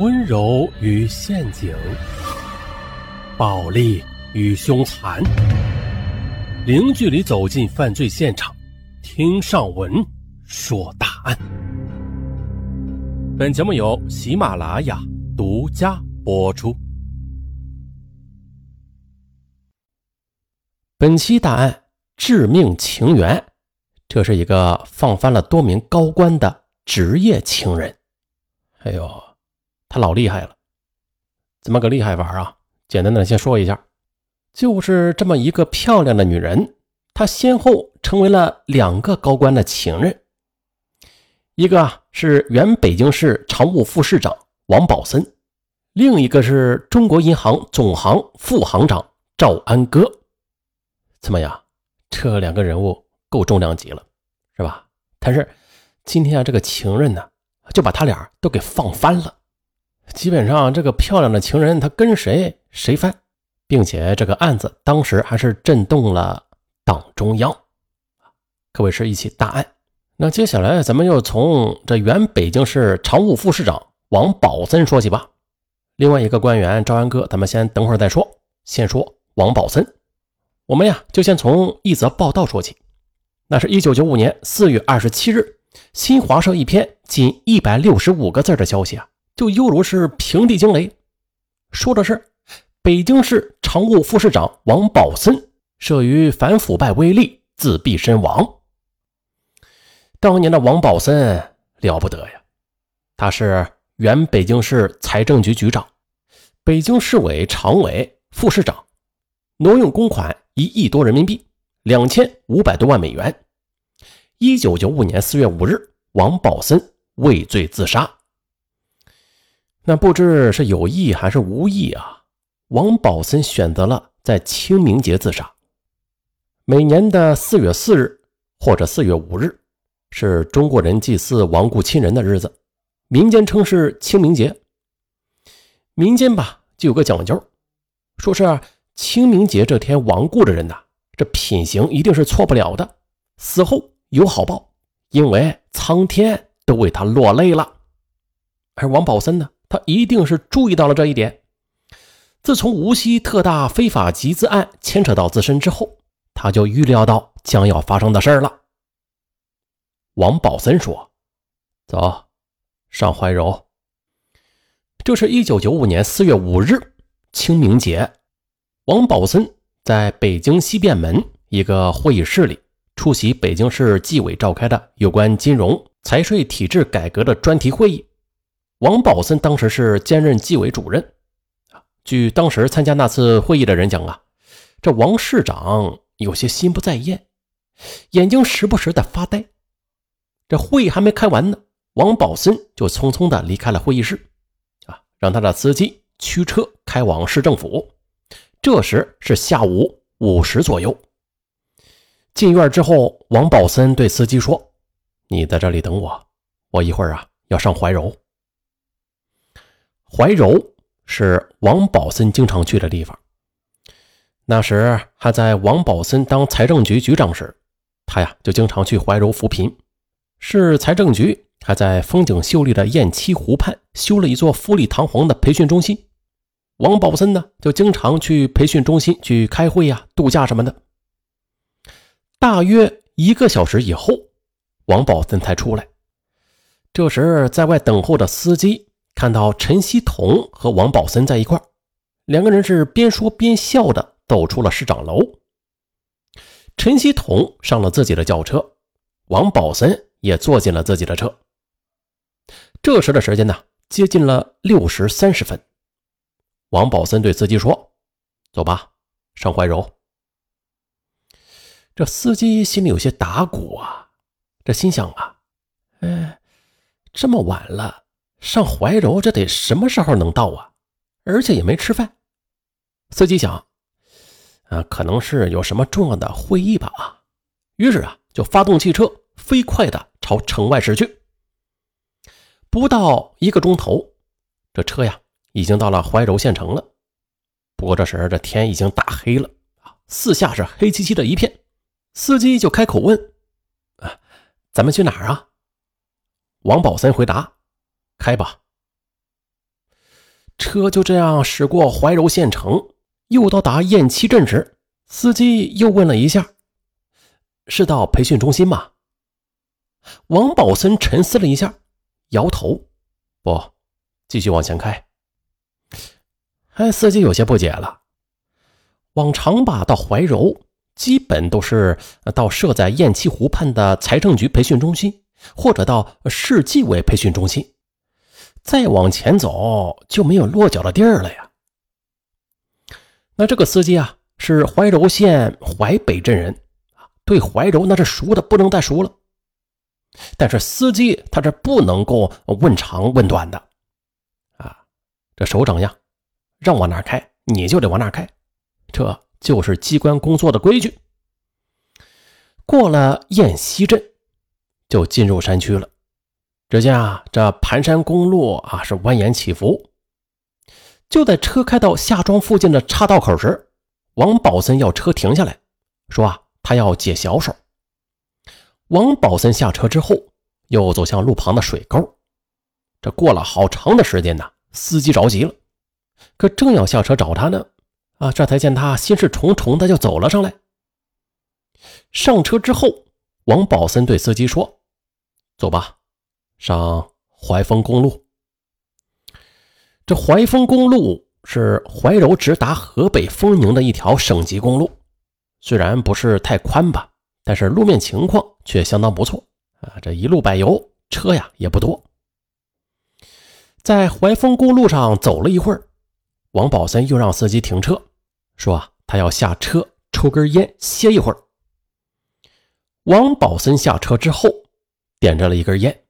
温柔与陷阱，暴力与凶残，零距离走进犯罪现场，听上文说大案。本节目由喜马拉雅独家播出。本期大案：致命情缘。这是一个放翻了多名高官的职业情人。哎呦，他老厉害了！怎么个厉害法啊？简单的先说一下，就是这么一个漂亮的女人，她先后成为了两个高官的情人。一个是原北京市常务副市长王宝森，另一个是中国银行总行副行长赵安歌。怎么样？这两个人物？够重量级了，是吧？但是今天啊，这个情人呢，就把他俩都给放翻了。基本上，这个漂亮的情人他跟谁谁翻，并且这个案子当时还是震动了党中央，可谓是一起大案。那接下来咱们又从这原北京市常务副市长王宝森说起吧。另外一个官员赵安哥，咱们先等会儿再说，先说王宝森。我们呀，就先从一则报道说起。那是一九九五年四月二十七日，新华社一篇仅一百六十五个字的消息啊，就犹如是平地惊雷。说的是北京市常务副市长王宝森慑于反腐败威力，自毙身亡。当年的王宝森了不得呀，他是原北京市财政局局长、北京市委常委、副市长，挪用公款一亿多人民币。两千五百多万美元。一九九五年四月五日，王宝森畏罪自杀。那不知是有意还是无意啊？王宝森选择了在清明节自杀。每年的四月四日或者四月五日，是中国人祭祀亡故亲人的日子，民间称是清明节。民间吧就有个讲究，说是清明节这天亡故的人呐。这品行一定是错不了的，死后有好报，因为苍天都为他落泪了。而王宝森呢，他一定是注意到了这一点。自从无锡特大非法集资案牵扯到自身之后，他就预料到将要发生的事儿了。王宝森说：“走，上怀柔。”这是一九九五年四月五日，清明节，王宝森。在北京西便门一个会议室里，出席北京市纪委召开的有关金融财税体制改革的专题会议。王宝森当时是兼任纪委主任。据当时参加那次会议的人讲啊，这王市长有些心不在焉，眼睛时不时的发呆。这会议还没开完呢，王宝森就匆匆的离开了会议室，啊，让他的司机驱车开往市政府。这时是下午五时左右。进院之后，王宝森对司机说：“你在这里等我，我一会儿啊要上怀柔。怀柔是王宝森经常去的地方。那时还在王宝森当财政局局长时，他呀就经常去怀柔扶贫。市财政局还在风景秀丽的雁栖湖畔修了一座富丽堂皇的培训中心。”王宝森呢，就经常去培训中心去开会呀、度假什么的。大约一个小时以后，王宝森才出来。这时，在外等候的司机看到陈锡同和王宝森在一块两个人是边说边笑的走出了市长楼。陈锡同上了自己的轿车，王宝森也坐进了自己的车。这时的时间呢，接近了六时三十分。王宝森对司机说：“走吧，上怀柔。”这司机心里有些打鼓啊，这心想啊，哎，这么晚了，上怀柔这得什么时候能到啊？而且也没吃饭。司机想，啊，可能是有什么重要的会议吧啊。于是啊，就发动汽车，飞快的朝城外驶去。不到一个钟头，这车呀。已经到了怀柔县城了，不过这时这天已经大黑了啊，四下是黑漆漆的一片。司机就开口问：“啊，咱们去哪儿啊？”王宝森回答：“开吧。”车就这样驶过怀柔县城，又到达雁栖镇时，司机又问了一下：“是到培训中心吗？”王宝森沉思了一下，摇头：“不，继续往前开。”哎，司机有些不解了。往常吧，到怀柔基本都是到设在雁栖湖畔的财政局培训中心，或者到市纪委培训中心。再往前走就没有落脚的地儿了呀。那这个司机啊，是怀柔县淮北镇人，对怀柔那是熟的不能再熟了。但是司机他这不能够问长问短的啊，这首长呀，让往哪开你就得往哪开，这就是机关工作的规矩。过了雁西镇，就进入山区了。只见啊，这盘山公路啊是蜿蜒起伏。就在车开到下庄附近的岔道口时，王宝森要车停下来，说啊，他要解小手。王宝森下车之后，又走向路旁的水沟。这过了好长的时间呢，司机着急了，可正要下车找他呢，啊，这才见他心事重重的就走了上来。上车之后，王宝森对司机说：“走吧。”上怀丰公路，这怀丰公路是怀柔直达河北丰宁的一条省级公路，虽然不是太宽吧，但是路面情况却相当不错啊！这一路柏油，车呀也不多。在怀丰公路上走了一会儿，王宝森又让司机停车，说啊，他要下车抽根烟歇一会儿。王宝森下车之后，点着了一根烟。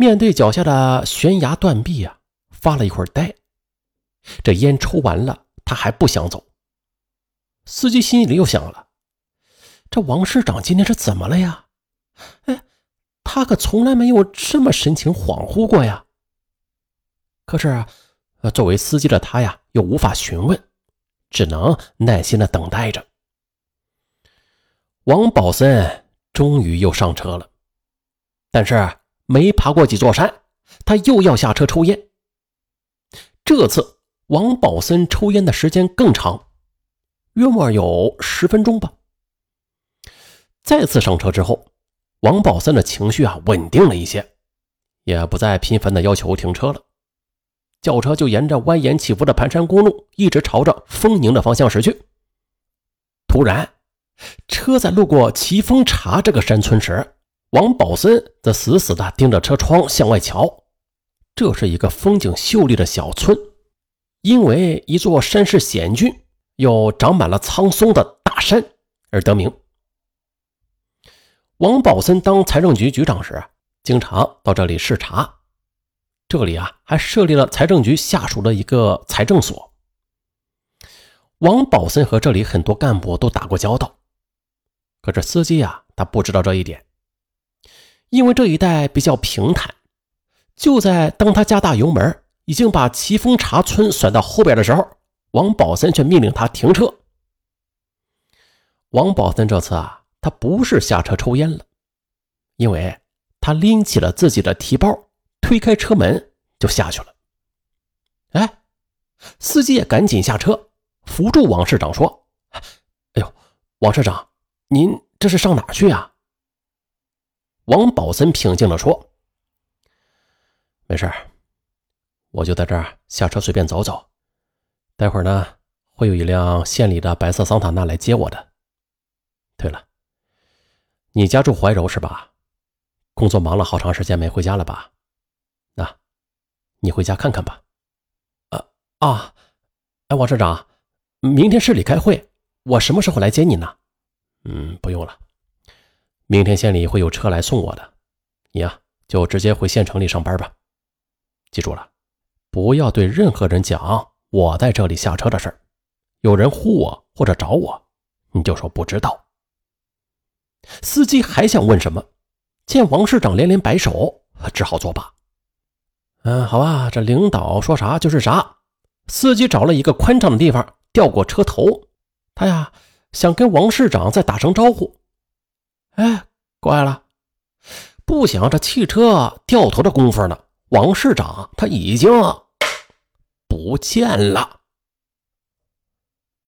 面对脚下的悬崖断壁啊，发了一会儿呆。这烟抽完了，他还不想走。司机心里又想了：这王市长今天是怎么了呀？哎，他可从来没有这么神情恍惚过呀。可是，作为司机的他呀，又无法询问，只能耐心的等待着。王宝森终于又上车了，但是。没爬过几座山，他又要下车抽烟。这次王宝森抽烟的时间更长，约莫有十分钟吧。再次上车之后，王宝森的情绪啊稳定了一些，也不再频繁的要求停车了。轿车就沿着蜿蜒起伏的盘山公路，一直朝着丰宁的方向驶去。突然，车在路过奇峰茶这个山村时，王宝森则死死地盯着车窗向外瞧，这是一个风景秀丽的小村，因为一座山势险峻又长满了苍松的大山而得名。王宝森当财政局局长时，经常到这里视察，这里啊还设立了财政局下属的一个财政所。王宝森和这里很多干部都打过交道，可是司机呀，他不知道这一点。因为这一带比较平坦，就在当他加大油门，已经把奇峰茶村甩到后边的时候，王宝森却命令他停车。王宝森这次啊，他不是下车抽烟了，因为他拎起了自己的提包，推开车门就下去了。哎，司机也赶紧下车，扶住王市长说：“哎呦，王市长，您这是上哪去呀？”王宝森平静地说：“没事我就在这儿下车随便走走。待会儿呢，会有一辆县里的白色桑塔纳来接我的。对了，你家住怀柔是吧？工作忙了好长时间没回家了吧？那，你回家看看吧。啊啊，哎，王社长，明天市里开会，我什么时候来接你呢？嗯，不用了。”明天县里会有车来送我的，你呀就直接回县城里上班吧。记住了，不要对任何人讲我在这里下车的事儿。有人呼我或者找我，你就说不知道。司机还想问什么，见王市长连连摆手，只好作罢。嗯，好吧，这领导说啥就是啥。司机找了一个宽敞的地方调过车头，他呀想跟王市长再打声招呼。哎，怪了！不想这汽车掉头的功夫呢，王市长他已经不见了。